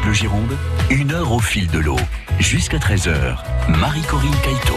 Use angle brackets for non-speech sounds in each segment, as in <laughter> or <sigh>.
Bleu Gironde, une heure au fil de l'eau. Jusqu'à 13h, Marie-Corinne Caïto.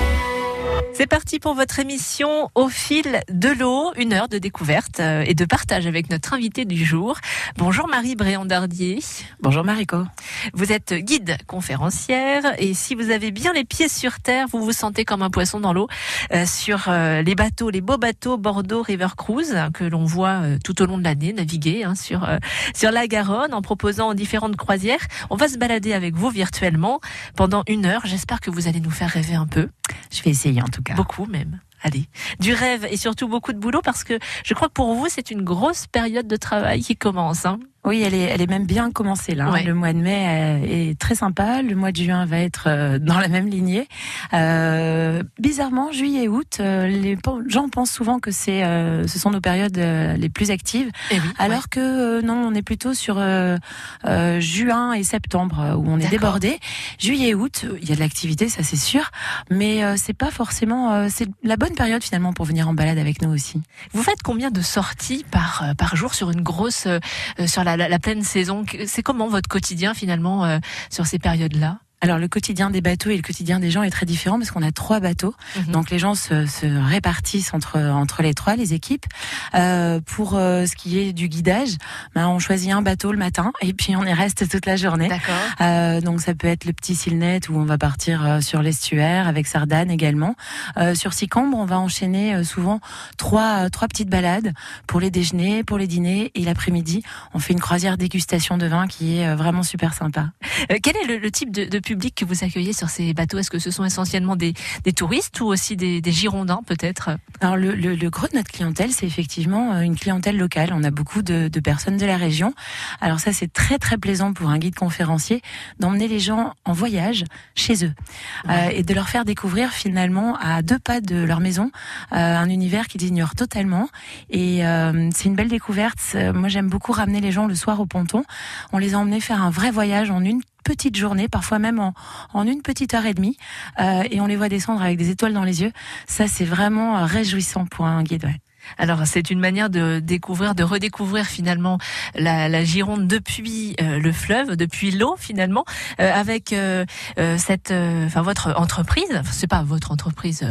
C'est parti pour votre émission Au fil de l'eau, une heure de découverte euh, et de partage avec notre invité du jour. Bonjour Marie Bréandardier. Bonjour Mariko. Vous êtes guide conférencière et si vous avez bien les pieds sur terre, vous vous sentez comme un poisson dans l'eau euh, sur euh, les bateaux, les beaux bateaux Bordeaux River Cruise que l'on voit tout au long de l'année naviguer hein, sur sur la Garonne en proposant différentes croisières. On va se balader avec vous virtuellement pendant une heure. J'espère que vous allez nous faire rêver un peu. Je vais essayer en tout cas. Beaucoup même. Allez, du rêve et surtout beaucoup de boulot parce que je crois que pour vous, c'est une grosse période de travail qui commence. Hein. Oui, elle est, elle est même bien commencée là. Le mois de mai euh, est très sympa. Le mois de juin va être euh, dans la même lignée. Euh, bizarrement, juillet et août, euh, les gens pensent souvent que c'est, ce sont nos périodes les plus actives, eh oui, alors que non, on est plutôt sur juin et septembre où on est débordé. Juillet et août, il y a de l'activité, ça c'est sûr, mais c'est pas forcément, c'est la bonne période finalement pour venir en balade avec nous aussi. Vous faites combien de sorties par par jour sur une grosse sur la la, pleine saison. C'est comment votre quotidien finalement euh, sur ces périodes-là? Alors le quotidien des bateaux et le quotidien des gens est très différent parce qu'on a trois bateaux, mhm. donc les gens se, se, répartissent entre entre les trois, les équipes. Euh, pour euh, ce qui est du guidage, ben, on choisit un bateau le matin et puis on y reste toute la journée. Euh, donc ça peut être le petit Silnet où on va partir euh, sur l'estuaire avec Sardane également. Sur Sicambre, on va enchaîner souvent trois trois petites balades pour les déjeuners, pour les dîners et l'après-midi, on fait une croisière dégustation de vin qui est vraiment super sympa. quel est le, le type de, de public que vous accueillez sur ces bateaux? Est-ce que ce sont essentiellement des, touristes ou aussi des, Girondins peut-être? Alors le, gros de notre clientèle, c'est effectivement euh, une clientèle locale. On a beaucoup de, personnes de la région. Alors ça, c'est très très plaisant pour un guide conférencier d'emmener les gens en voyage chez eux euh, et de leur faire découvrir finalement à deux pas de leur maison euh, un univers qu'ils ignorent totalement. Et c'est une belle découverte. Moi, j'aime beaucoup ramener les gens le soir au ponton. On les a emmenés faire un vrai voyage en une petite journée, parfois même en, une petite heure et demie, euh, et on les voit descendre avec des étoiles dans les yeux. Ça, c'est vraiment euh, réjouissant pour un guide. Alors c'est une manière de découvrir, de redécouvrir finalement la, Gironde depuis euh, le fleuve, depuis l'eau finalement, avec cette, enfin votre entreprise. C'est pas votre entreprise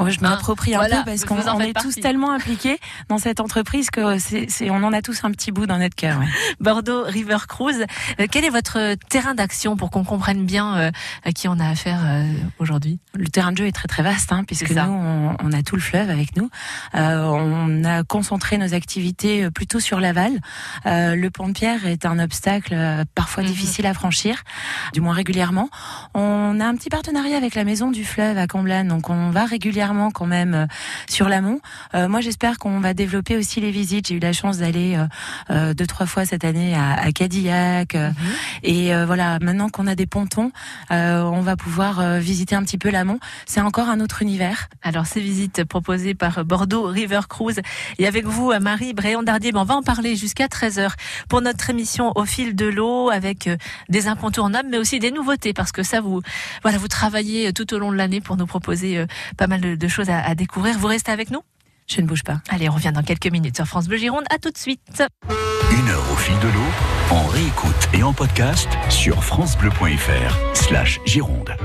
Oh, je m'approprie un peu parce qu'on est tous tellement impliqués dans cette entreprise que c'est, on en a tous un petit bout dans notre cœur. <laughs> Bordeaux River Cruise. Euh, quel est votre terrain d'action pour qu'on comprenne bien euh, à qui on a affaire euh, aujourd'hui? Le terrain de jeu est très très vaste hein, puisque nous on, on, a tout le fleuve avec nous. on a concentré nos activités plutôt sur l'aval. le pont de pierre est un obstacle parfois mhm. difficile à franchir, du moins régulièrement. On a un petit partenariat avec la maison du fleuve à Comblanne, donc on va régulièrement quand même euh, sur l'amont. Euh, moi, j'espère qu'on va développer aussi les visites. J'ai eu la chance d'aller euh, deux trois fois cette année à, Cadillac. Mhm. Et voilà, maintenant qu'on a des pontons, on va pouvoir visiter un petit peu l'amont. C'est encore un autre univers. Alors, ces visites proposées par Bordeaux River Cruise et avec vous, Marie Bréandardier, ben, on va en parler jusqu'à 13h pour notre émission au fil de l'eau avec des incontournables, mais aussi des nouveautés parce que ça, vous, voilà, vous travaillez tout au long de l'année pour nous proposer pas mal de, de choses à, découvrir. Vous restez avec nous? Je ne bouge pas. Allez, on revient dans quelques minutes sur France Bleu Gironde. À tout de suite. Une heure au fil de l'eau, en réécoute et en podcast sur francebleu.fr slash Gironde.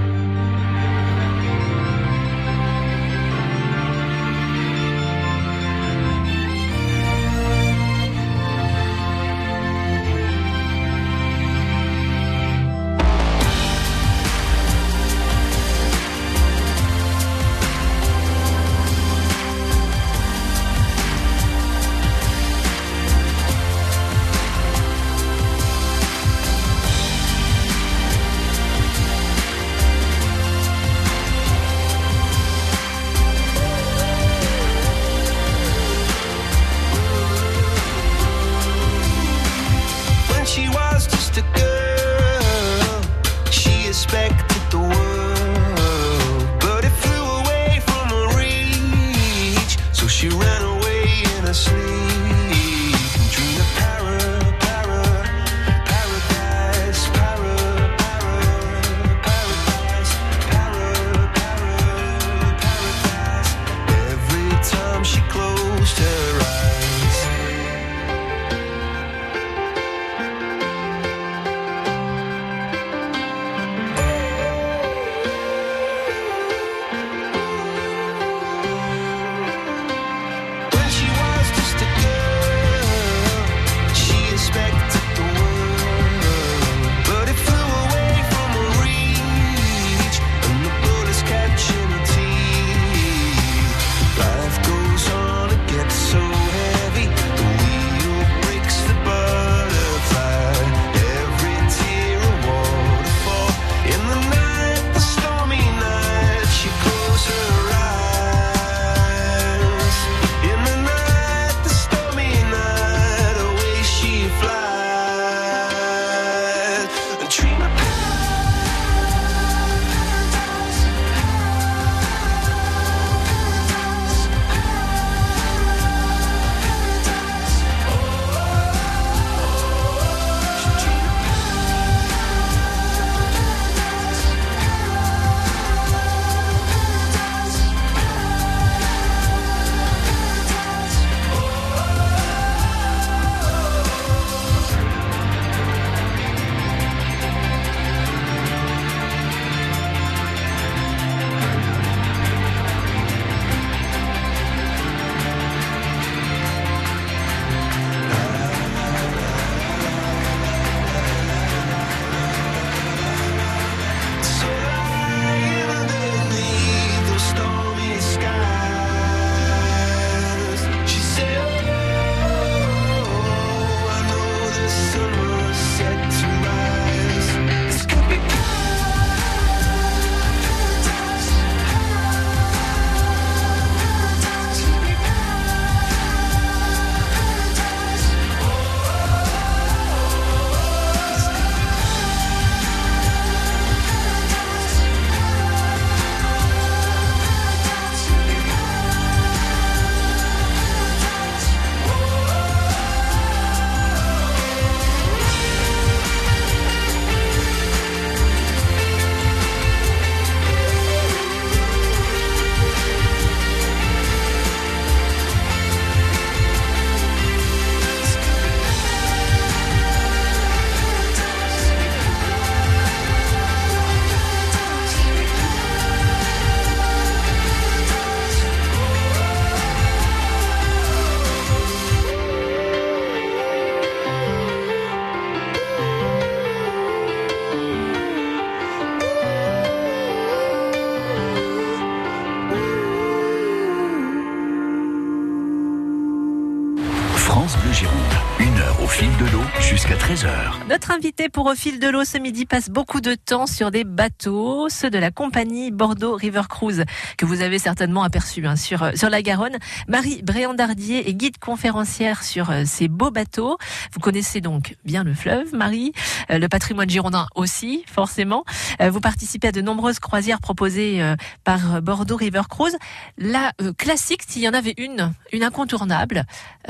Au fil de l'eau ce midi passe beaucoup de temps sur des bateaux, ceux de la compagnie Bordeaux River Cruise, que vous avez certainement aperçu hein, sur, sur la Garonne. Marie Bréandardier est guide conférencière sur euh, ces beaux bateaux. Vous connaissez donc bien le fleuve, Marie, euh, le patrimoine girondin aussi, forcément. Euh, vous participez à de nombreuses croisières proposées par Bordeaux River Cruise. La classique, s'il y en avait une, une incontournable,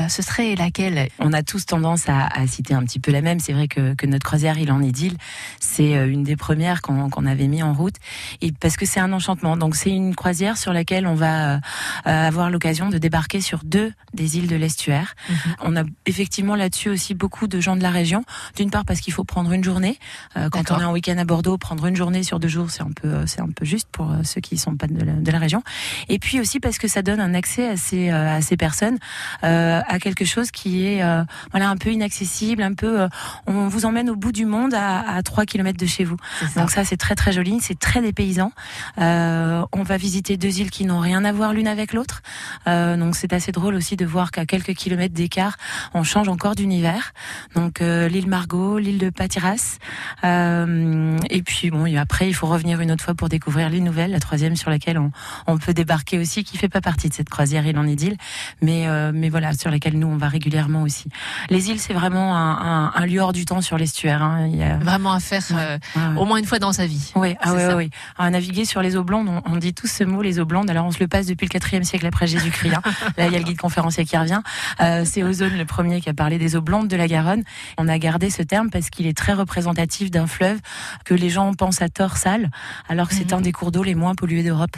ce serait laquelle? On a tous tendance à, à citer un petit peu la même. C'est vrai que, que, notre croisière, il en deal. C'est euh, une des premières qu'on avait mis en route. Et parce que c'est un enchantement. Donc c'est une croisière sur laquelle on va euh, avoir l'occasion de débarquer sur deux des îles de l'estuaire. Mhm. On a effectivement là-dessus aussi beaucoup de gens de la région. D'une part parce qu'il faut prendre une journée. Euh, quand on est en week-end à Bordeaux, prendre une journée sur deux jours, c'est un peu, c'est un peu juste pour ceux qui sont pas de la, de la, région. Et puis aussi parce que ça donne un accès à ces, à ces personnes à quelque chose qui est voilà un peu inaccessible, un peu on vous emmène au bout du monde à, à 3 km de chez vous. Donc ça, c'est très très joli, c'est très dépaysant. Euh, on va visiter deux îles qui n'ont rien à voir l'une avec l'autre. Euh, donc c'est assez drôle aussi de voir qu'à quelques kilomètres d'écart, on change encore d'univers. Donc euh, l'île Margot, l'île de Patiras. Euh, et puis bon, et après, il faut revenir une autre fois pour découvrir l'île nouvelle, la troisième sur laquelle on, on, peut débarquer aussi, qui fait pas partie de cette croisière île en idylle, mais euh, mais voilà, sur laquelle nous on va régulièrement aussi. Les îles, c'est vraiment un, un, un lieu hors du temps sur l'estuaire. Hein. Il y a... Vraiment à faire euh, au moins une fois dans sa vie. Oui, ah ouais, oui. À naviguer sur les eaux blondes, on, dit tous ce mot, les eaux blondes. Alors on se le passe depuis le 4 siècle après Jésus-Christ. Hein. <laughs> Là, il y a le guide conférencier qui revient. Euh, c'est Ozone le premier qui a parlé des eaux blondes de la Garonne. On a gardé ce terme parce qu'il est très représentatif d'un fleuve que les gens pensent à tort sale, alors que c'est mhm. un des cours d'eau les moins pollués d'Europe.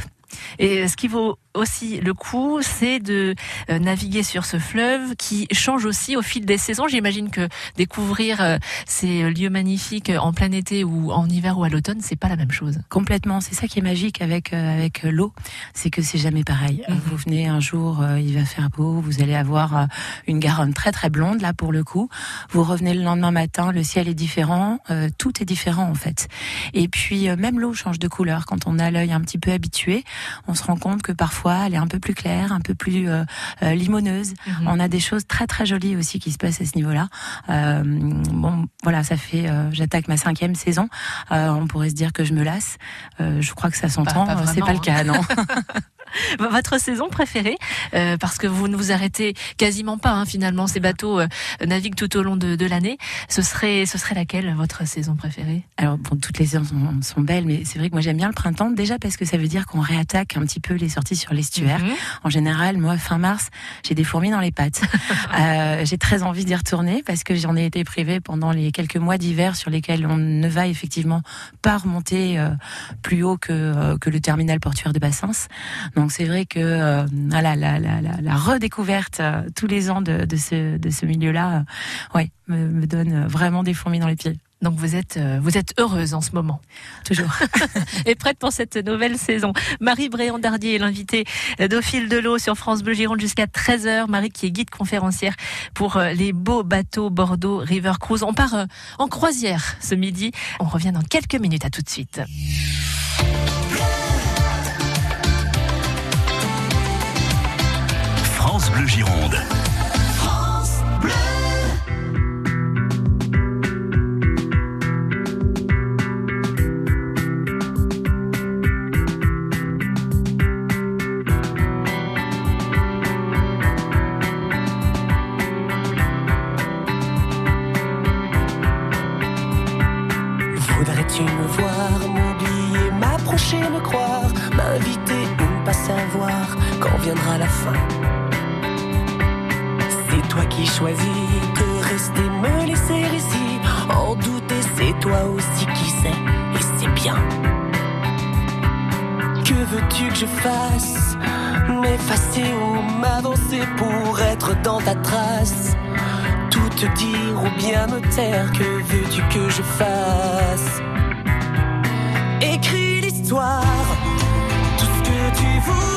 Et ce qui vaut aussi le coup, c'est de euh, naviguer sur ce fleuve qui change aussi au fil des saisons. J'imagine que découvrir euh, ces lieux magnifiques en plein été ou en hiver ou à l'automne, c'est pas la même chose. Complètement. C'est ça qui est magique avec euh, avec l'eau, c'est que c'est jamais pareil. Mhm. Vous venez un jour, il va faire beau, vous allez avoir une Garonne très très blonde là pour le coup. Vous revenez le lendemain matin, le ciel est différent, tout est différent en fait. Et puis même l'eau change de couleur quand on a l'œil un petit peu habitué on se rend compte que parfois elle est un peu plus claire, un peu plus euh, euh, limoneuse. Mhm. On a des choses très très jolies aussi qui se passent à ce niveau-là. Euh, bon, voilà, ça fait, j'attaque ma cinquième saison. on pourrait se dire que je me lasse. je crois que ça s'entend. C'est pas le cas, non. <laughs> <laughs> Votre saison préférée, euh, parce que vous ne vous arrêtez quasiment pas hein, finalement, ces bateaux euh, naviguent tout au long de, de l'année. Ce serait, ce serait laquelle votre saison préférée? Alors bon, toutes les saisons sont, belles, mais c'est vrai que moi j'aime bien le printemps déjà parce que ça veut dire qu'on réattaque un petit peu les sorties sur l'estuaire. Mhm. En général, moi fin mars, j'ai des fourmis dans les pattes. <laughs> euh, j'ai très envie d'y retourner parce que j'en ai été privée pendant les quelques mois d'hiver sur lesquels on ne va effectivement pas remonter euh, plus haut que, que le terminal portuaire de Bassins. Donc c'est vrai que euh, la, la, la, la, redécouverte euh, tous les ans de, de ce, de ce milieu-là, euh, ouais, me, me, donne vraiment des fourmis dans les pieds. Donc vous êtes vous êtes heureuse en ce moment, toujours, <laughs> <laughs> et prête pour cette nouvelle saison. Marie Bréandardier est l'invitée fil de l'eau sur France Bleu Gironde jusqu'à 13h. Marie qui est guide conférencière pour les beaux bateaux Bordeaux River Cruise. On part en croisière ce midi. On revient dans quelques minutes. À tout de suite. France Bleu Gironde. France Bleu. Voudrais-tu me voir, m'oublier, m'approcher, me croire, m'inviter ou pas savoir quand viendra la fin? Toi qui choisis que rester, me laisser ici. En douter, c'est toi aussi qui sais, et c'est bien. Que veux-tu que je fasse? M'effacer ou m'avancer pour être dans ta trace? Tout te dire ou bien me taire, que veux-tu que je fasse? Écris l'histoire, tout ce que tu voudras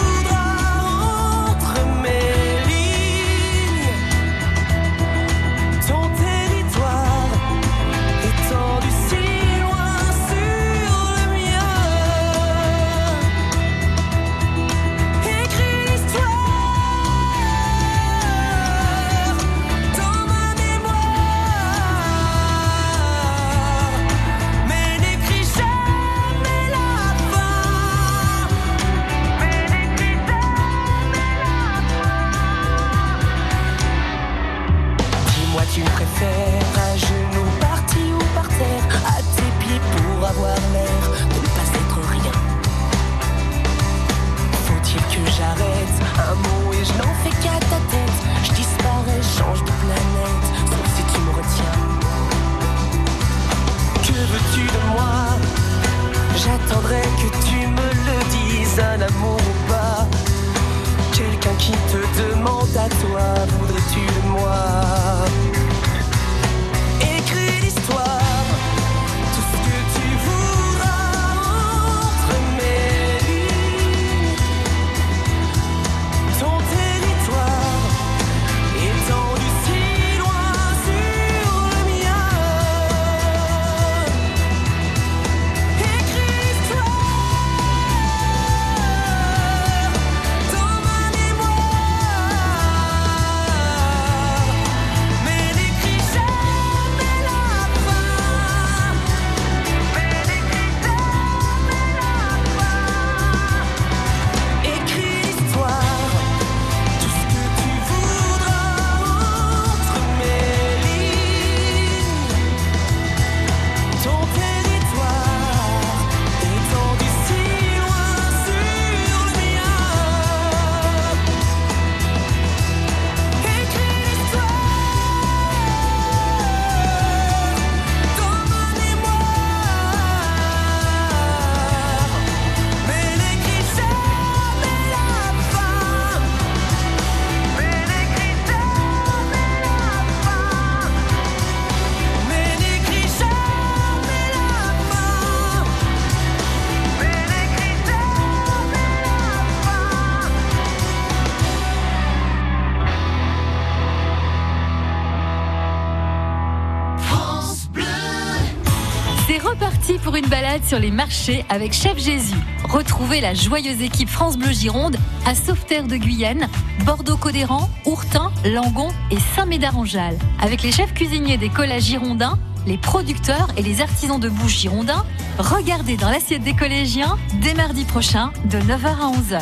sur les marchés avec Chef Jésus. Retrouvez la joyeuse équipe France Bleu Gironde à Sauveterre de Guyenne, Bordeaux-Codéran, Ourtin, Langon et Saint-Médard-en-Jalles. Avec les chefs cuisiniers des collages girondins, les producteurs et les artisans de bouche girondins, regardez dans l'assiette des collégiens dès mardi prochain de 9h à 11h.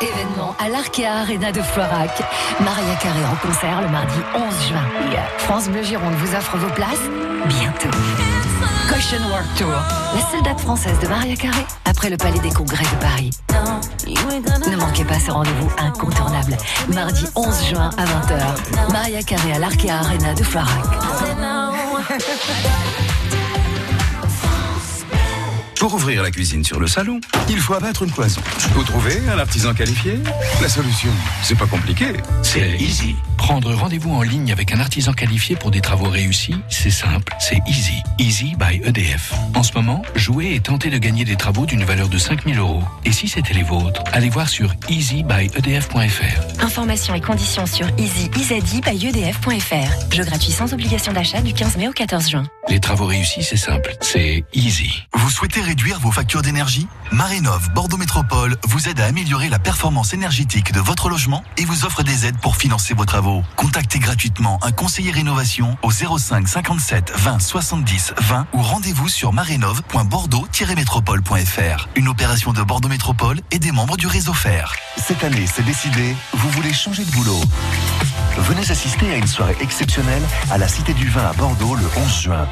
Événement à l'Arkea Arena de Florac. Maria Carré en concert le mardi 11 juin. France Bleu Gironde vous offre vos places bientôt. Caution World Tour, la seule date française de Maria Carré après le Palais des Congrès de Paris. Ne manquez pas ce rendez-vous incontournable, mardi 11 juin à 20h. Maria Carré à l'Arkea Arena de Florac. Pour ouvrir la cuisine sur le salon, il faut abattre une cloison. Vous trouvez un artisan qualifié La solution, c'est pas compliqué, c'est easy. Prendre rendez-vous en ligne avec un artisan qualifié pour des travaux réussis, c'est simple, c'est easy. Easy by EDF. En ce moment, jouez et tentez de gagner des travaux d'une valeur de 5000 euros. Et si c'était les vôtres, allez voir sur easybyedf.fr. Informations et conditions sur easy.edf.fr. Jeu gratuit sans obligation d'achat du 15 mai au 14 juin. Les travaux réussis, c'est simple, c'est easy. Vous souhaitez réduire vos factures d'énergie Marénov Bordeaux Métropole vous aide à améliorer la performance énergétique de votre logement et vous offre des aides pour financer vos travaux. Contactez gratuitement un conseiller rénovation au 05 57 20 70 20 ou rendez-vous sur marénov.bordeaux-métropole.fr. Une opération de Bordeaux Métropole et des membres du réseau FER. Cette année, c'est décidé, vous voulez changer de boulot. Venez assister à une soirée exceptionnelle à la Cité du Vin à Bordeaux le 11 juin.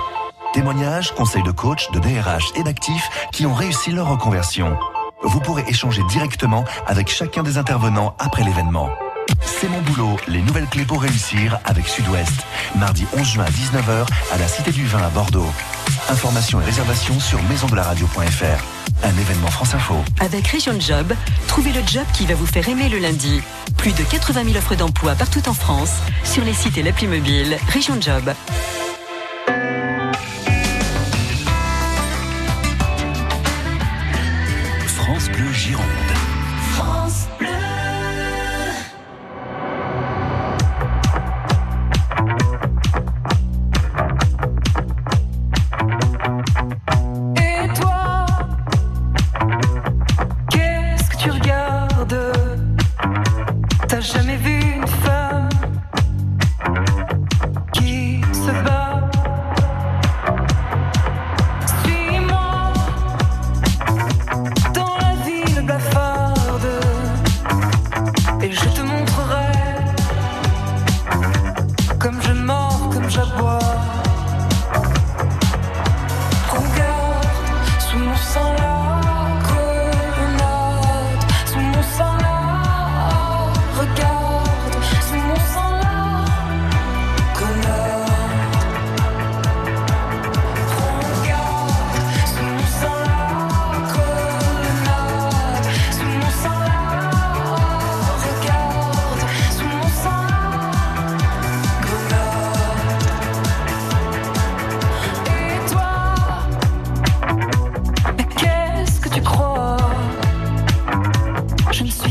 Témoignages, conseils de coach, de DRH et d'actifs qui ont réussi leur reconversion. Vous pourrez échanger directement avec chacun des intervenants après l'événement. C'est mon boulot, les nouvelles clés pour réussir avec Sud-Ouest. Mardi 11 juin à 19h à la Cité du Vin à Bordeaux. Informations et réservations sur maisondelaradio.fr. Un événement France Info. Avec Région Job, trouvez le job qui va vous faire aimer le lundi. Plus de 80 000 offres d'emploi partout en France, sur les sites et l'appli mobile Région Job.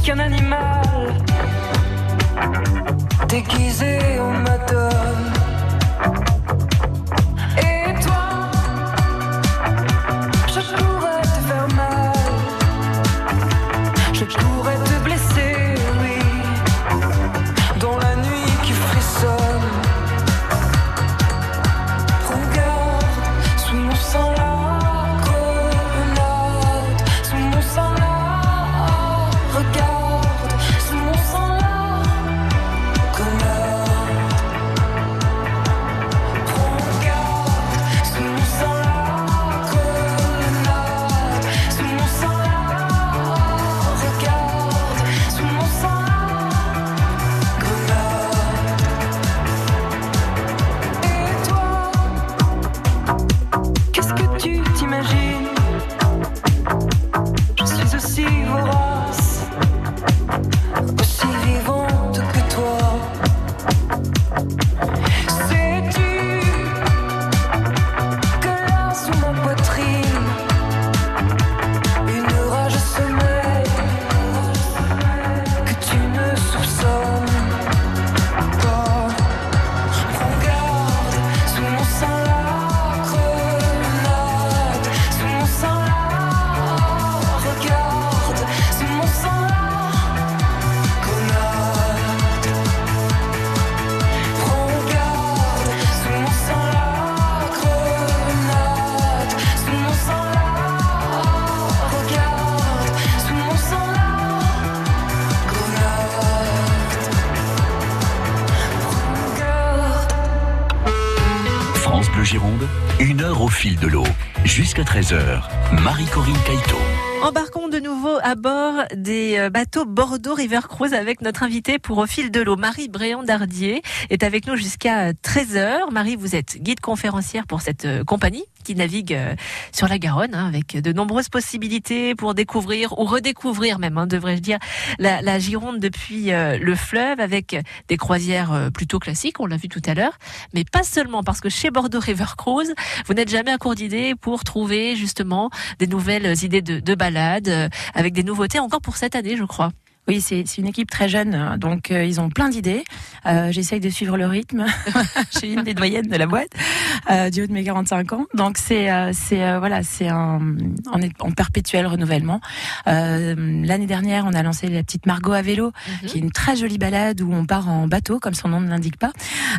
qu'un animal déguisé en matin. De l'eau. Jusqu'à 13h, Marie-Corinne Caïto. Embarquons de nouveau à bord des euh, bateaux Bordeaux River Cruise avec notre invité pour Au fil de l'eau. Marie Bréant-Dardier est avec nous jusqu'à 13h. Marie, vous êtes guide conférencière pour cette euh, compagnie qui navigue euh, sur la Garonne, hein, avec de nombreuses possibilités pour découvrir ou redécouvrir même, hein, devrais-je dire, la, Gironde depuis euh, le fleuve, avec des croisières euh, plutôt classiques, on l'a vu tout à l'heure, mais pas seulement, parce que chez Bordeaux River Cruise, vous n'êtes jamais à court d'idées pour trouver justement des nouvelles idées de, de balades, avec des nouveautés encore pour cette année, je crois. Oui, c'est une équipe très jeune, hein, donc euh, ils ont plein d'idées. Euh, J'essaye de suivre le rythme. <laughs> J'ai une des doyennes de la boîte euh, du haut de mes 45 ans. Donc c'est euh, c'est euh, voilà, c'est un on est en perpétuel renouvellement. L'année dernière, on a lancé la petite Margot à vélo, mhm. qui est une très jolie balade où on part en bateau, comme son nom ne l'indique pas.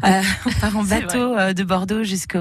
on part en <laughs> bateau de Bordeaux jusqu'au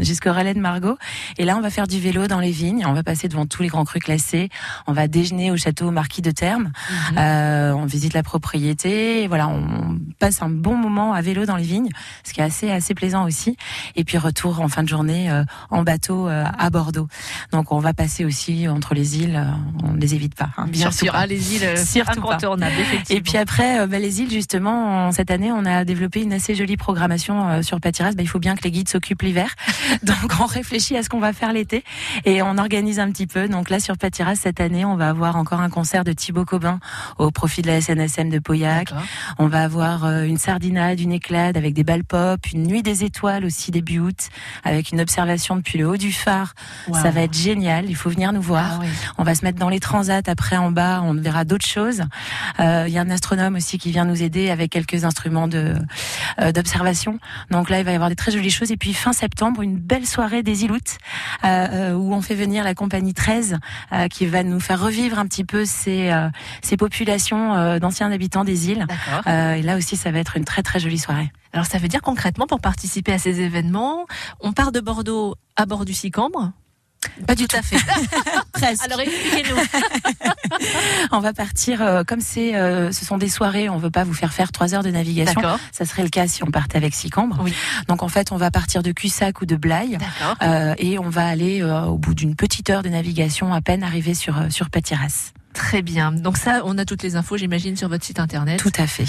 jusqu'au relais de Margot. Et là, on va faire du vélo dans les vignes. On va passer devant tous les grands crus classés. On va déjeuner au château Marquis de Terme. Mhm. Euh, on visite la propriété, voilà, on passe un bon moment à vélo dans les vignes, ce qui est assez assez plaisant aussi. Et puis retour en fin de journée euh, en bateau euh, à Bordeaux. Donc on va passer aussi entre les îles, on ne les évite pas. Hein, Bien sûr, pas. les îles incontournables. Et puis après, bah, les îles justement, cette année, on a développé une assez jolie programmation sur Patiras. Bah, il faut bien que les guides s'occupent l'hiver, <laughs> donc on réfléchit à ce qu'on va faire l'été et on organise un petit peu. Donc là sur Patiras cette année, on va avoir encore un concert de Thibaut Cobin au profit de la SNSM de Pauillac. On va avoir euh, une sardinade, une éclade avec des balles pop, une nuit des étoiles aussi début août, avec une observation depuis le haut du phare. Ça va être génial. Il faut venir nous voir. Ah on va se mettre dans les transats. Après, en bas, on verra d'autres choses. Euh, il y a un astronome aussi qui vient nous aider avec quelques instruments de euh, d'observation. Donc là, il va y avoir des très jolies choses. Et puis fin septembre, une belle soirée des Iloutes où on fait venir la compagnie 13 qui va nous faire revivre un petit peu ces, ces populations euh, d'anciens habitants des îles. Euh, et là aussi, ça va être une très très jolie soirée. Alors ça veut dire concrètement, pour participer à ces événements, on part de Bordeaux à bord du Sicambre pas du tout à fait. <laughs> Presque. Alors expliquez-nous. <laughs> on va partir euh, comme c'est, ce sont des soirées. On veut pas vous faire faire trois heures de navigation. Ça serait le cas si on partait avec Sicambre. Oui. Donc en fait, on va partir de Cussac ou de Blaye et on va aller au bout d'une petite heure de navigation à peine arriver sur sur Patiras. Très bien. Donc ça, on a toutes les infos, j'imagine, sur votre site internet. Tout à fait.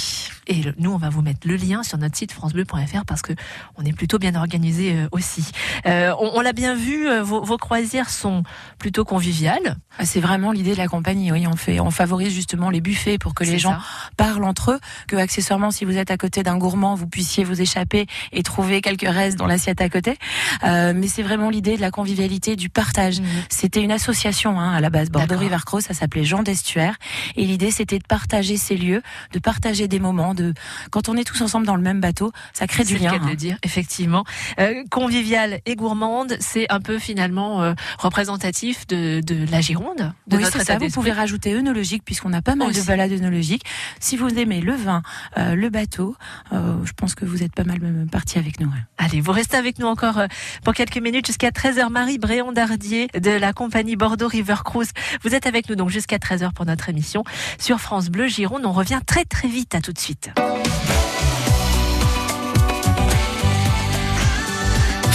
Et nous, on va vous mettre le lien sur notre site francebleu.fr parce que on est plutôt bien organisé euh, aussi. Euh, on, l'a bien vu, euh, vos, vos, croisières sont plutôt conviviales. Ah, c'est vraiment l'idée de la compagnie. Oui, on fait, on favorise justement les buffets pour que les gens parlent entre eux, que accessoirement, si vous êtes à côté d'un gourmand, vous puissiez vous échapper et trouver quelques restes dans l'assiette à côté. mais c'est vraiment l'idée de la convivialité, du partage. Mmh. C'était une association hein, à la base, Bordeaux River Cross, ça s'appelait Jean d'Estuaire. Et l'idée, c'était de partager ces lieux, de partager des moments. De quand on est tous ensemble dans le même bateau, ça crée du lien. C'est le hein. dire, effectivement. Euh, convivial et gourmande, c'est un peu finalement euh, représentatif de, de, la Gironde. De oui, c'est ça. Vous pouvez rajouter œnologique puisqu'on a pas mal de balades œnologiques. Si vous aimez le vin, euh, le bateau, je pense que vous êtes pas mal parti avec nous. Allez, vous restez avec nous encore pour quelques minutes jusqu'à 13h. Marie Bréon-Dardier de la compagnie Bordeaux River Cruise. Vous êtes avec nous donc jusqu'à 13h pour notre émission sur France Bleu Gironde. On revient très très vite. À tout de suite.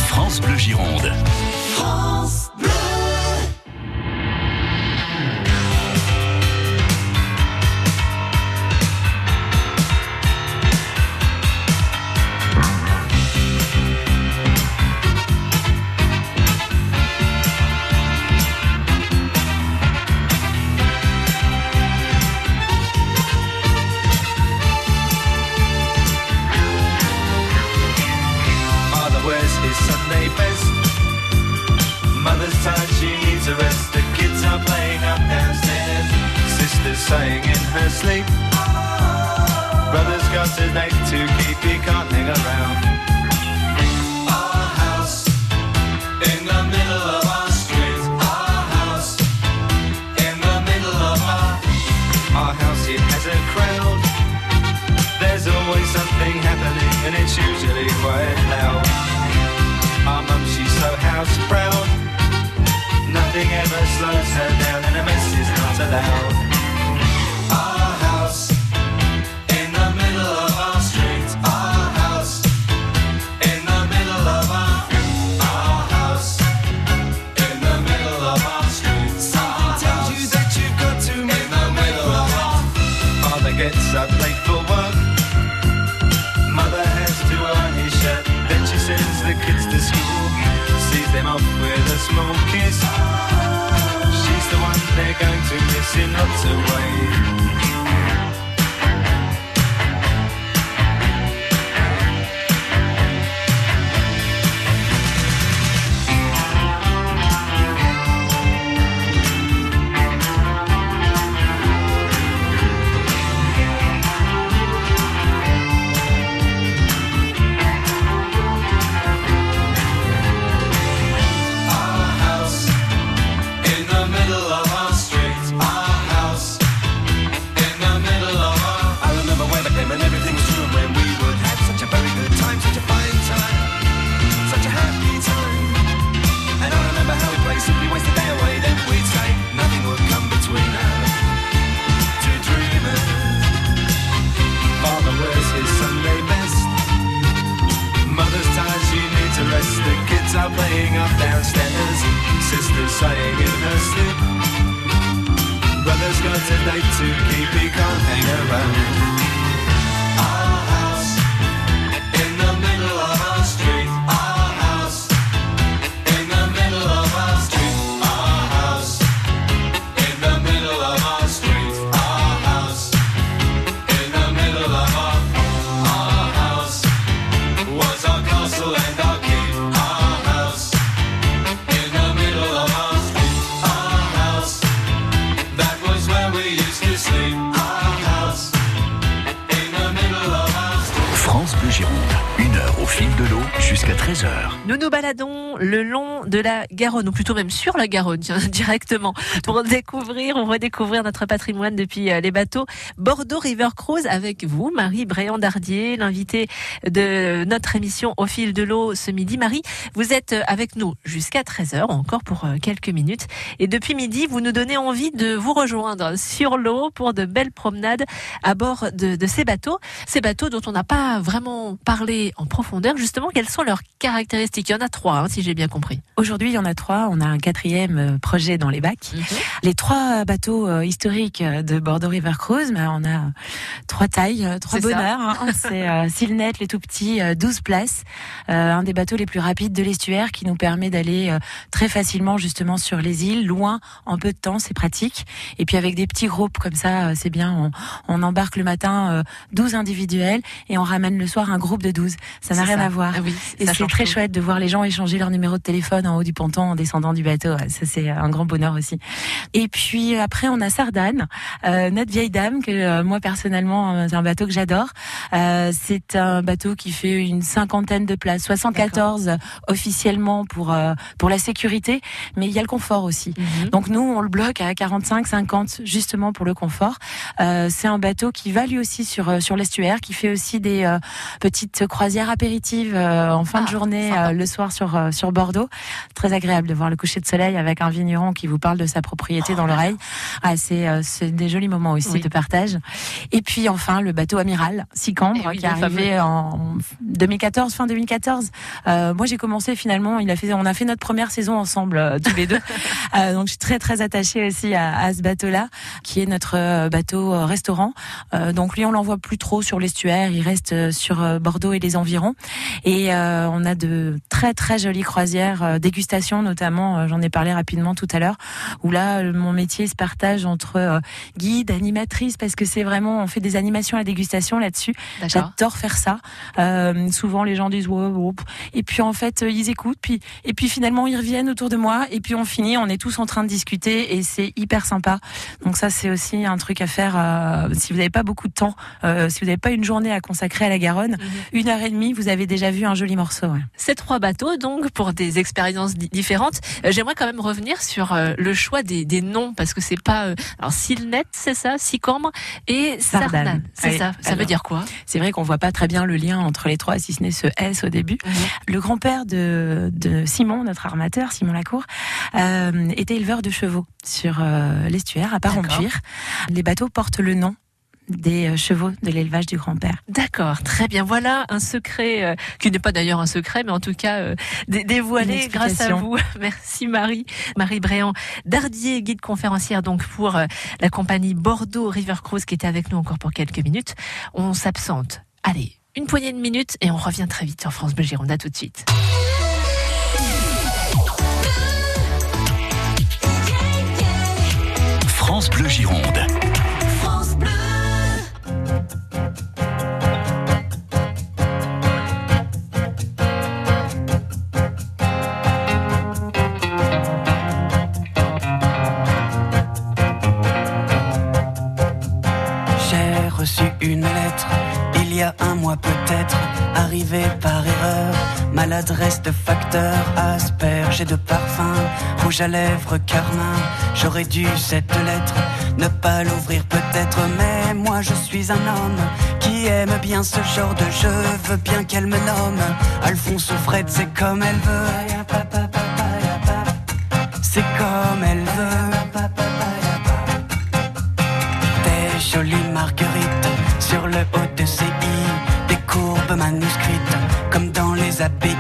France Bleu Gironde. Tired, she needs a rest. The kids are playing up downstairs. Sister's saying in her sleep. Brother's got a date to keep, he can't hang around. Our house in the middle of our street. Our house in the middle of our our house. It has a crowd. There's always something happening, and it's usually quite loud. Our mum, she's so house proud. Nothing ever slows her down, and a mess is not allowed. Nous nous baladons le long de la Garonne, ou plutôt même sur la Garonne, <laughs> directement, pour découvrir ou redécouvrir notre patrimoine depuis euh, les bateaux. Bordeaux River Cruise avec vous, Marie Bréant-Dardier, l'invitée de notre émission Au fil de l'eau ce midi. Marie, vous êtes euh, avec nous jusqu'à 13h, encore pour euh, quelques minutes. Et depuis midi, vous nous donnez envie de vous rejoindre sur l'eau pour de belles promenades à bord de, de ces bateaux. Ces bateaux dont on n'a pas vraiment parlé en profondeur, justement, quelles sont leurs caractéristiques? Il y en a trois, hein, si j'ai bien compris. Aujourd'hui, il y en a trois. On a un quatrième euh, projet dans les bacs. Les trois bateaux euh, historiques euh, de Bordeaux River Cruise, bah, on a trois tailles, euh, trois bonheurs. hein. <laughs> C'est euh, Silnet, les tout petits, euh, 12 places. Euh, un des bateaux les plus rapides de l'estuaire qui nous permet d'aller euh, très facilement justement sur les îles, loin, en peu de temps, c'est pratique. Et puis avec des petits groupes comme ça, euh, c'est bien. On, on embarque le matin euh, 12 individuels et on ramène le soir un groupe de 12. Ça n'a rien ça. à voir. Ah oui, Et c'est très tout. chouette de voir les gens échanger leur numéro de téléphone en haut du ponton en descendant du bateau. Ça, c'est un grand bonheur aussi. Et puis après, on a Sardane, euh, notre vieille dame, que euh, moi personnellement, euh, c'est un bateau que j'adore. Euh, c'est un bateau qui fait une cinquantaine de places, 74 officiellement pour pour la sécurité, mais il y a le confort aussi. Mhm. Donc nous, on le bloque à 45, 50 justement pour le confort. C'est un bateau qui va lui aussi sur sur l'estuaire, qui fait aussi des petites croisières apéritives en fin de Ah, journée le soir sur euh, sur Bordeaux. Très agréable de voir le coucher de soleil avec un vigneron qui vous parle de sa propriété dans l'oreille. Ah, c'est euh, c'est des jolis moments aussi Oui. de partage. Et puis enfin le bateau amiral Sicambre Eh oui, qui est arrivé en 2014, fin 2014. Euh, moi j'ai commencé finalement, il a fait, on a fait notre première saison ensemble euh, tous les deux. <laughs> Donc je suis très très attachée aussi à, à ce bateau-là, qui est notre bateau restaurant. Donc lui on l'envoie plus trop sur l'estuaire, il reste sur Bordeaux et les environs. Et on a de très très jolies croisières, dégustation notamment. J'en ai parlé rapidement tout à l'heure, où là mon métier se partage entre guide, animatrice, parce que c'est vraiment on fait des animations à la dégustation là-dessus. J'adore faire ça. souvent les gens disent ouais, et puis en fait ils écoutent, puis et puis finalement ils reviennent autour de moi, et puis on finit, on est tous en train de discuter et c'est hyper sympa. Donc ça c'est aussi un truc à faire si vous n'avez pas beaucoup de temps, si vous n'avez pas une journée à consacrer à la Garonne, mhm. une heure et demie, vous avez déjà vu un joli morceau. Ces trois bateaux, donc, pour des expériences différentes. Euh, j'aimerais quand même revenir sur euh, le choix des, noms, parce que c'est pas... Euh, alors, Silnet, c'est ça, Sicambre et Sardane. C'est ça. Ça veut dire quoi? C'est vrai qu'on voit pas très bien le lien entre les trois, si ce n'est ce S au début. Mhm. Le grand-père de, Simon, notre armateur, Simon Lacour, était éleveur de chevaux sur l'estuaire à Parampuire. Les bateaux portent le nom des euh, chevaux de l'élevage du grand-père. D'accord, très bien. Voilà un secret euh, qui n'est pas d'ailleurs un secret, mais en tout cas euh, dévoilé grâce à vous. <laughs> Merci Marie. Marie Bréant, Dardier, guide conférencière donc pour la compagnie Bordeaux River Cruise qui était avec nous encore pour quelques minutes. On s'absente. Allez, une poignée de minutes et on revient très vite sur France Bleu Gironde. À tout de suite. France Bleu Gironde. Arrivé par erreur, maladresse de facteur, asperge de parfum, rouge à lèvres, carmin, j'aurais dû cette lettre, ne pas l'ouvrir peut-être, mais moi je suis un homme qui aime bien ce genre de jeu, veux bien qu'elle me nomme, Alphonse ou Fred, c'est comme elle veut, c'est comme elle veut. Des jolies marguerites sur le haut de des courbes manuscrites, comme dans les API,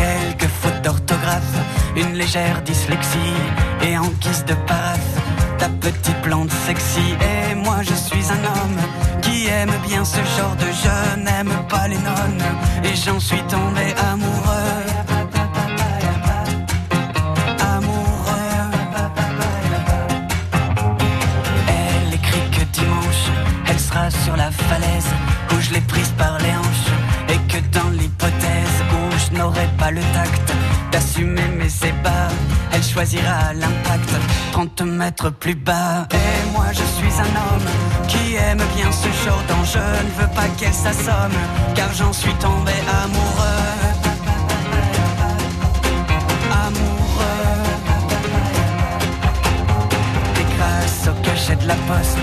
quelques fautes d'orthographe, une légère dyslexie, et en guise de paraphe, ta petite plante sexy. Et moi je suis un homme qui aime bien ce genre de jeu, n'aime pas les nonnes, et j'en suis tombé amoureux. sur la falaise où je l'ai prise par les d'assumer mes ébats, elle choisira l'impact 30 mètres plus bas. Et moi je suis un homme qui aime bien ce genre dont je ne veux pas qu'elle s'assomme car j'en suis tombé amoureux. Au cachet de la poste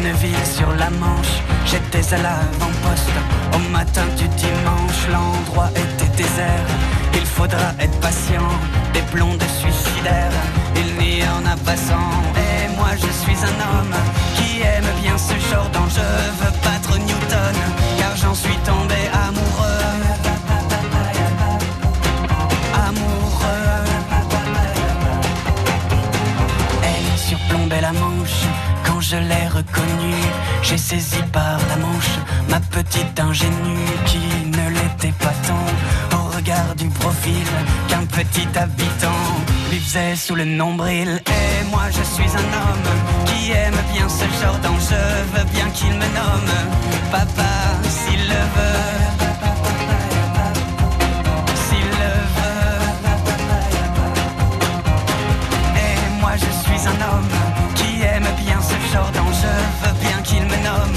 une ville sur la Manche. J'étais à l'avant-poste au matin du dimanche. L'endroit était désert. Il faudra être patient. Des blondes suicidaires, il n'y en a pas sans. Et moi je suis un homme qui aime bien ce genre dont je veux battre Newton. Car j'en suis tombé amoureux. Amoureux. Elle surplombait la Manche je l'ai reconnu, j'ai saisi par la manche ma petite ingénue qui ne l'était pas tant regard du profil qu'un petit habitant lui faisait sous le nombril. Et moi je suis un homme qui aime bien ce genre dont je veux bien qu'il me nomme papa s'il le veut. S'il le veut. Et moi je suis un homme aime bien ce genre dont je veux bien qu'il me nomme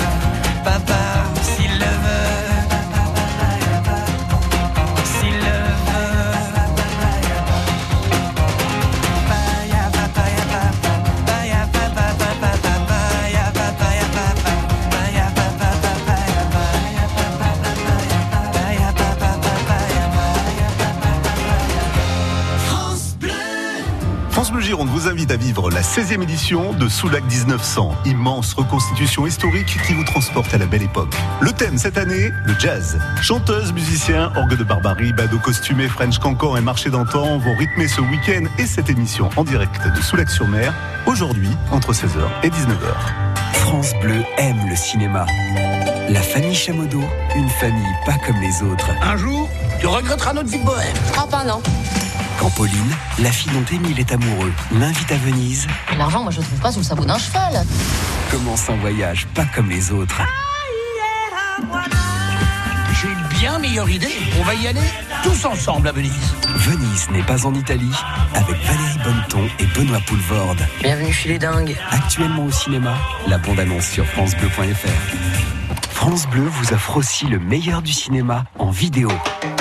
France Bleu Gironde vous invite à vivre la 16e édition de Soulac 1900, immense reconstitution historique qui vous transporte à la belle époque. Le thème cette année, le jazz. Chanteuses, musiciens, orgue de barbarie, bado costumé, French cancan et marché d'antan vont rythmer ce week-end et cette émission en direct de Soulac-sur-Mer, aujourd'hui entre 16h et 19h. France Bleu aime le cinéma. La famille Chamodo, une famille pas comme les autres. Un jour, tu regretteras notre vie de bohème. Oh, pas non. Quand Pauline, la fille dont Émile est amoureux, l'invite à Venise. L'argent, moi, je le trouve pas sous le sabot d'un cheval. Commence un voyage pas comme les autres. J'ai une bien meilleure idée. On va y aller tous ensemble à Venise. Venise n'est pas en Italie avec Valérie Bonneton et Benoît Poulvorde. Bienvenue chez les dingues. Actuellement au cinéma, la bande-annonce sur francebleu.fr. France Bleu vous offre aussi le meilleur du cinéma en vidéo.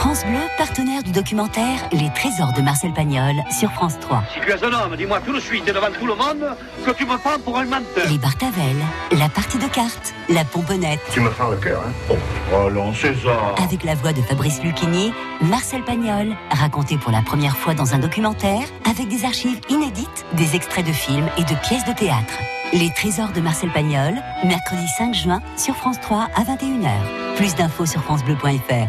France Bleu, partenaire du documentaire Les Trésors de Marcel Pagnol sur France 3. Si tu es un homme, dis-moi tout de suite et devant tout le monde que tu me prends pour un menteur. Les Bartavel, la partie de cartes, la pomponnette. Tu me fends le cœur, hein Oh, oh non, César Avec la voix de Fabrice Lucchini, Marcel Pagnol, raconté pour la première fois dans un documentaire, avec des archives inédites, des extraits de films et de pièces de théâtre. Les Trésors de Marcel Pagnol, mercredi 5 juin sur France 3 à 21h. Plus d'infos sur francebleu.fr.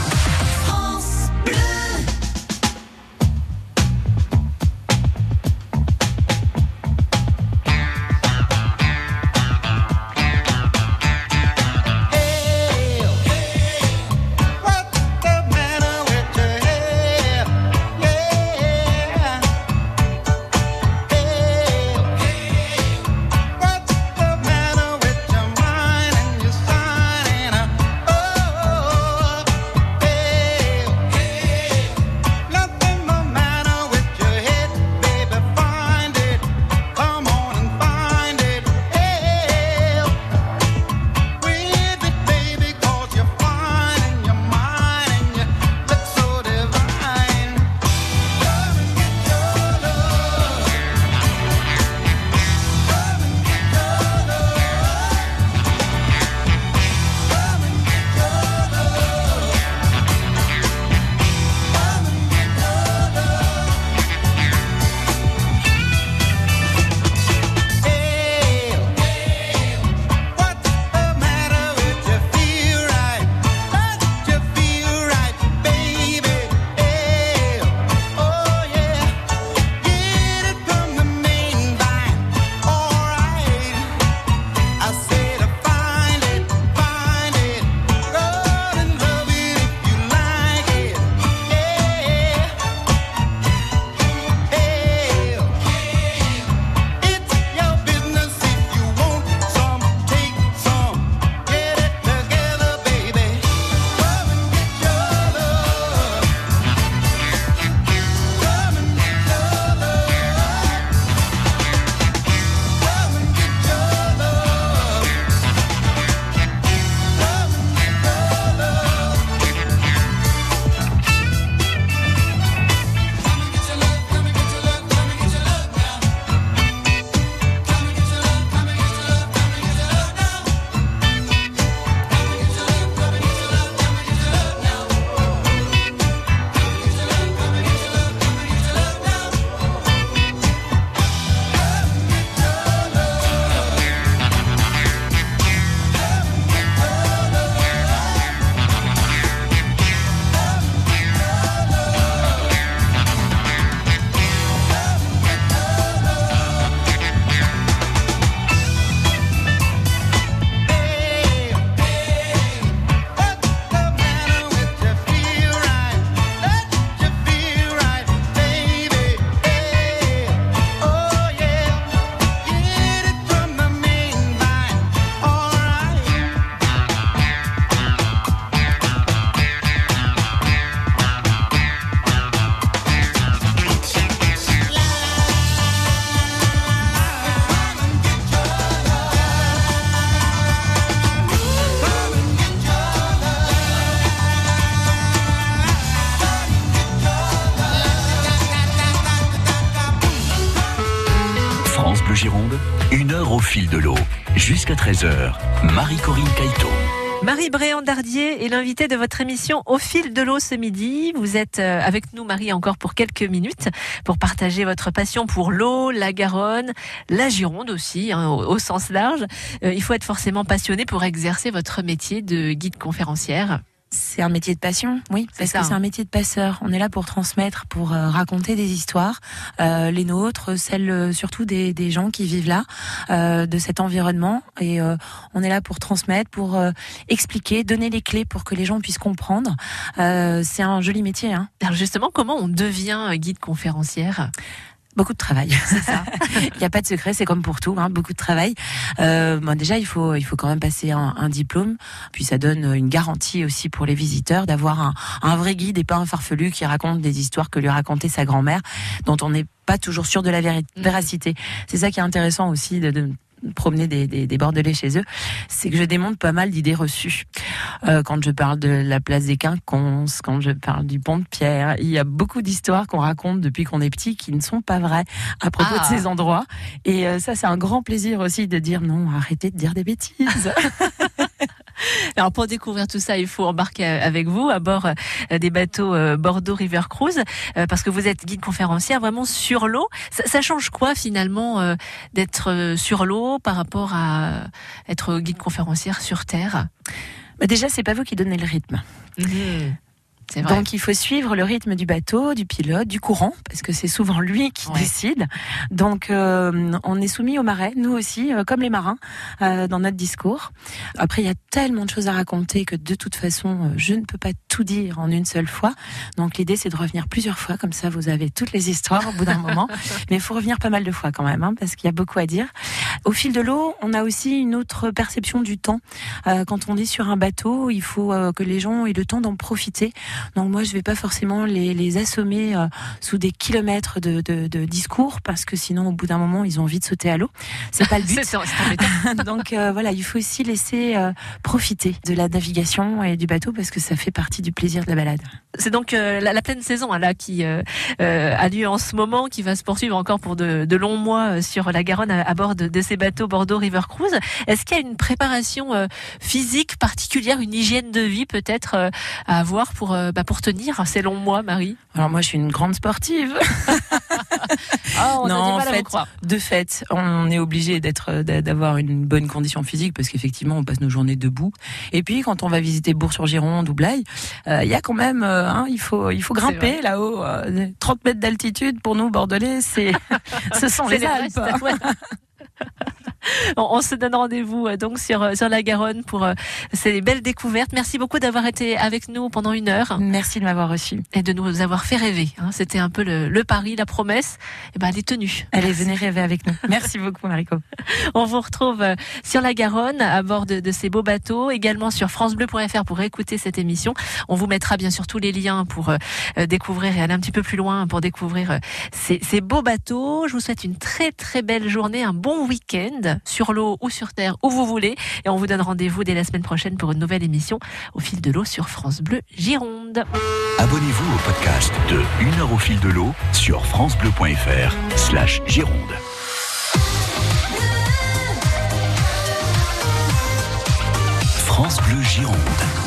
Fil de l'eau. Jusqu'à 13h, Marie-Corinne Caïto. Marie Bréandardier est l'invitée de votre émission Au fil de l'eau ce midi. Vous êtes euh, avec nous, Marie, encore pour quelques minutes pour partager votre passion pour l'eau, la Garonne, la Gironde aussi, hein, au, sens large. Euh, il faut être forcément passionné pour exercer votre métier de guide conférencière. C'est un métier de passion, oui, parce que c'est un métier de passeur. On est là pour transmettre, pour euh, raconter des histoires, euh, les nôtres, celles euh, surtout des, des, gens qui vivent là, euh, de cet environnement. Et euh, on est là pour transmettre, pour euh, expliquer, donner les clés pour que les gens puissent comprendre. c'est un joli métier. Hein. Alors justement, comment on devient guide conférencière? Beaucoup de travail, <laughs> c'est ça. il n'y a pas de secret, c'est comme pour tout, hein, beaucoup de travail. Euh, bon, déjà, il faut, il faut quand même passer un, un, diplôme, puis ça donne une garantie aussi pour les visiteurs d'avoir un, un, vrai guide et pas un farfelu qui raconte des histoires que lui racontait sa grand-mère, dont on n'est pas toujours sûr de la véracité. C'est ça qui est intéressant aussi de, de promener des, des, des, Bordelais chez eux, c'est que je démonte pas mal d'idées reçues. Euh, quand je parle de la place des Quinconces, quand je parle du pont de Pierre, il y a beaucoup d'histoires qu'on raconte depuis qu'on est petit qui ne sont pas vraies à propos ah. de ces endroits. Et euh, ça, c'est un grand plaisir aussi de dire non, arrêtez de dire des bêtises. <laughs> Alors pour découvrir tout ça, il faut embarquer avec vous à bord euh, des bateaux euh, Bordeaux River Cruise parce que vous êtes guide conférencière vraiment sur l'eau. Ça, ça, change quoi finalement d'être sur l'eau par rapport à être guide conférencière sur terre? Bah Déjà, c'est pas vous qui donnez le rythme. Mmh. Donc il faut suivre le rythme du bateau, du pilote, du courant, parce que c'est souvent lui qui ouais. décide. Donc euh, on est soumis au marais, nous aussi, euh, comme les marins, euh, dans notre discours. Après il y a tellement de choses à raconter que de toute façon je ne peux pas tout dire en une seule fois. Donc l'idée c'est de revenir plusieurs fois, comme ça vous avez toutes les histoires au bout d'un moment. <laughs> Mais il faut revenir pas mal de fois quand même, hein, parce qu'il y a beaucoup à dire. Au fil de l'eau, on a aussi une autre perception du temps. quand on est sur un bateau, il faut que les gens aient le temps d'en profiter. Donc moi, je vais pas forcément les, les assommer euh, sous des kilomètres de, de, de, discours parce que sinon, au bout d'un moment, ils ont envie de sauter à l'eau. C'est pas le <laughs> but. <laughs> Donc euh, voilà, il faut aussi laisser euh, profiter de la navigation et du bateau parce que ça fait partie du plaisir de la balade. C'est donc la, la, pleine saison hein, là qui a lieu en ce moment, qui va se poursuivre encore pour de, de longs mois sur la Garonne à, à bord de, de, ces bateaux Bordeaux River Cruise. Est-ce qu'il y a une préparation physique particulière, une hygiène de vie peut-être à avoir pour bah, pour tenir ces longs mois, Marie Alors moi, je suis une grande sportive. <laughs> oh, non, en fait, de fait, on est obligé d'être, d'avoir une bonne condition physique parce qu'effectivement, on passe nos journées debout. Et puis, quand on va visiter Bourg-sur-Gironde ou Blaye, il euh, y a quand même, euh, hein, il faut, il faut grimper là-haut, euh, 30 mètres d'altitude pour nous Bordelais, c'est, <laughs> ce sont les Alpes. On, se donne rendez-vous euh, donc sur, euh, sur la Garonne pour euh, ces belles découvertes. Merci beaucoup d'avoir été avec nous pendant une heure. Merci de m'avoir reçu. Et de nous avoir fait rêver. Hein. C'était un peu le, le, pari, la promesse. Et ben, elle est tenue. Allez, venez rêver avec nous. Merci beaucoup, Mariko. <laughs> On vous retrouve sur la Garonne à bord de, de ces beaux bateaux, également sur FranceBleu.fr pour écouter cette émission. On vous mettra bien sûr tous les liens pour découvrir et aller un petit peu plus loin pour découvrir ces, ces beaux bateaux. Je vous souhaite une très très belle journée, un bon week-end sur l'eau ou sur terre, où vous voulez. Et on vous donne rendez-vous dès la semaine prochaine pour une nouvelle émission au fil de l'eau sur France Bleu Gironde. Abonnez-vous au podcast de Une heure au fil de l'eau sur francebleu.fr slash Gironde. France Bleu Gironde.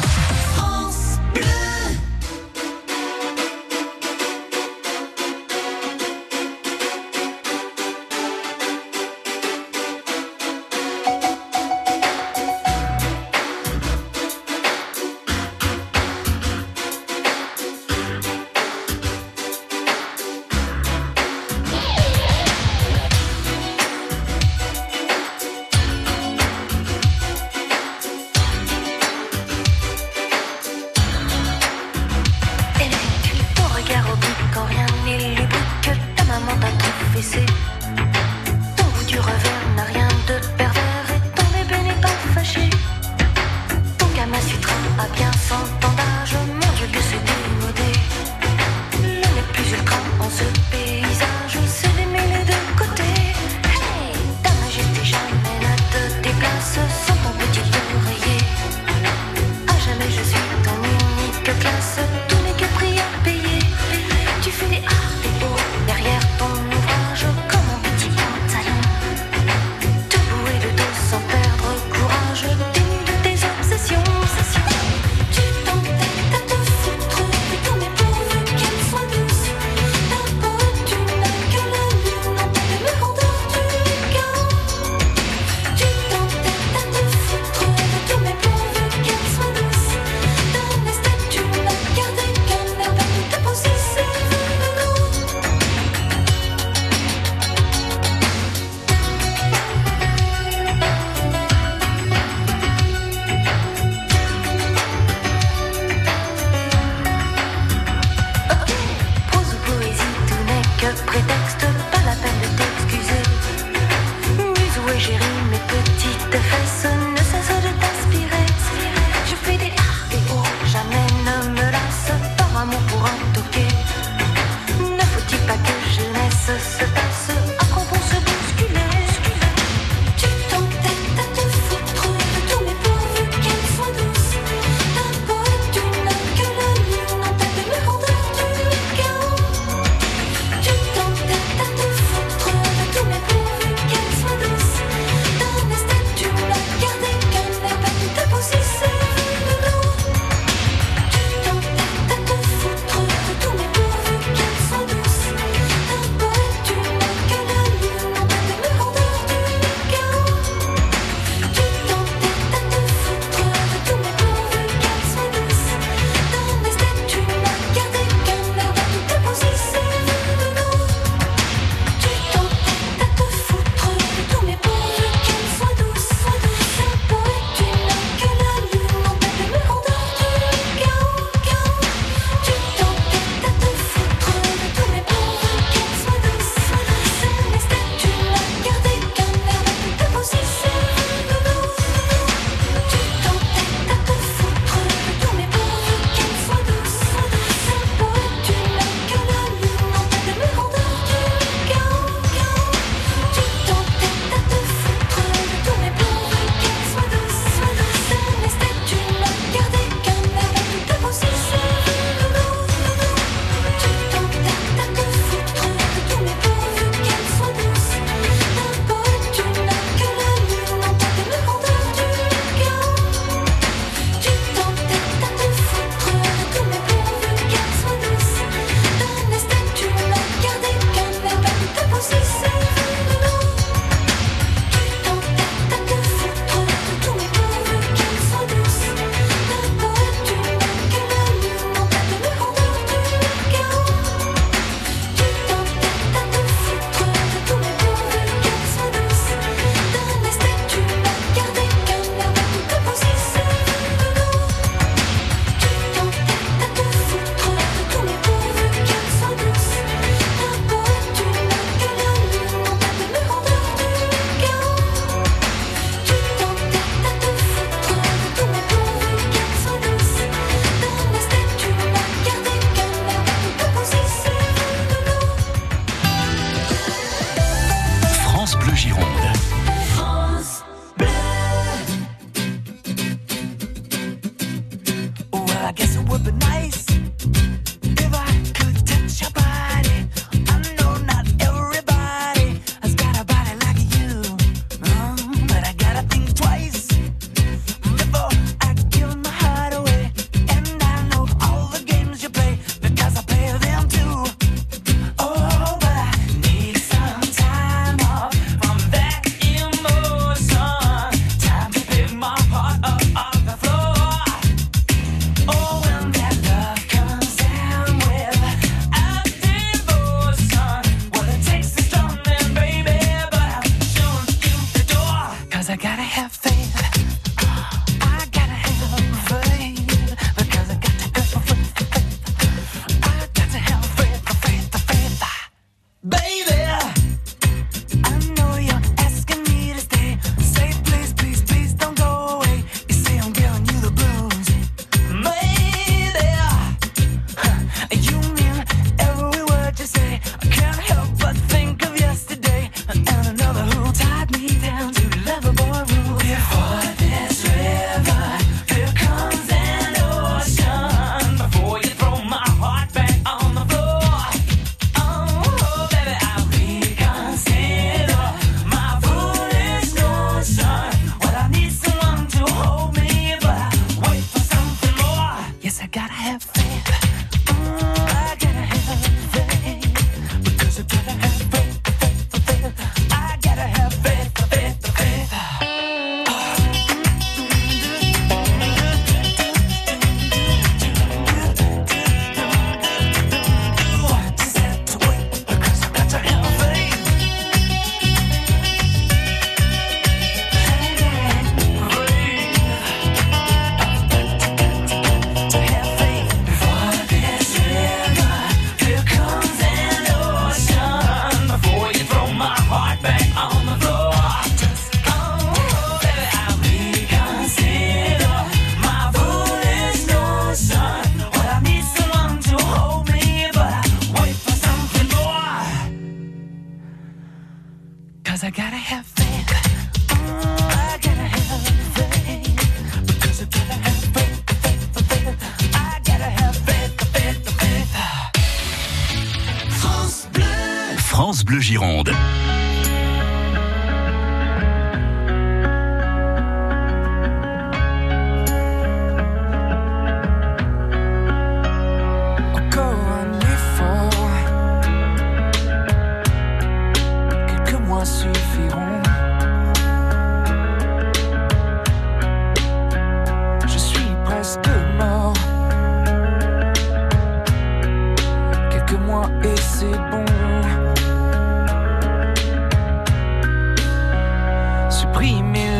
Supprimer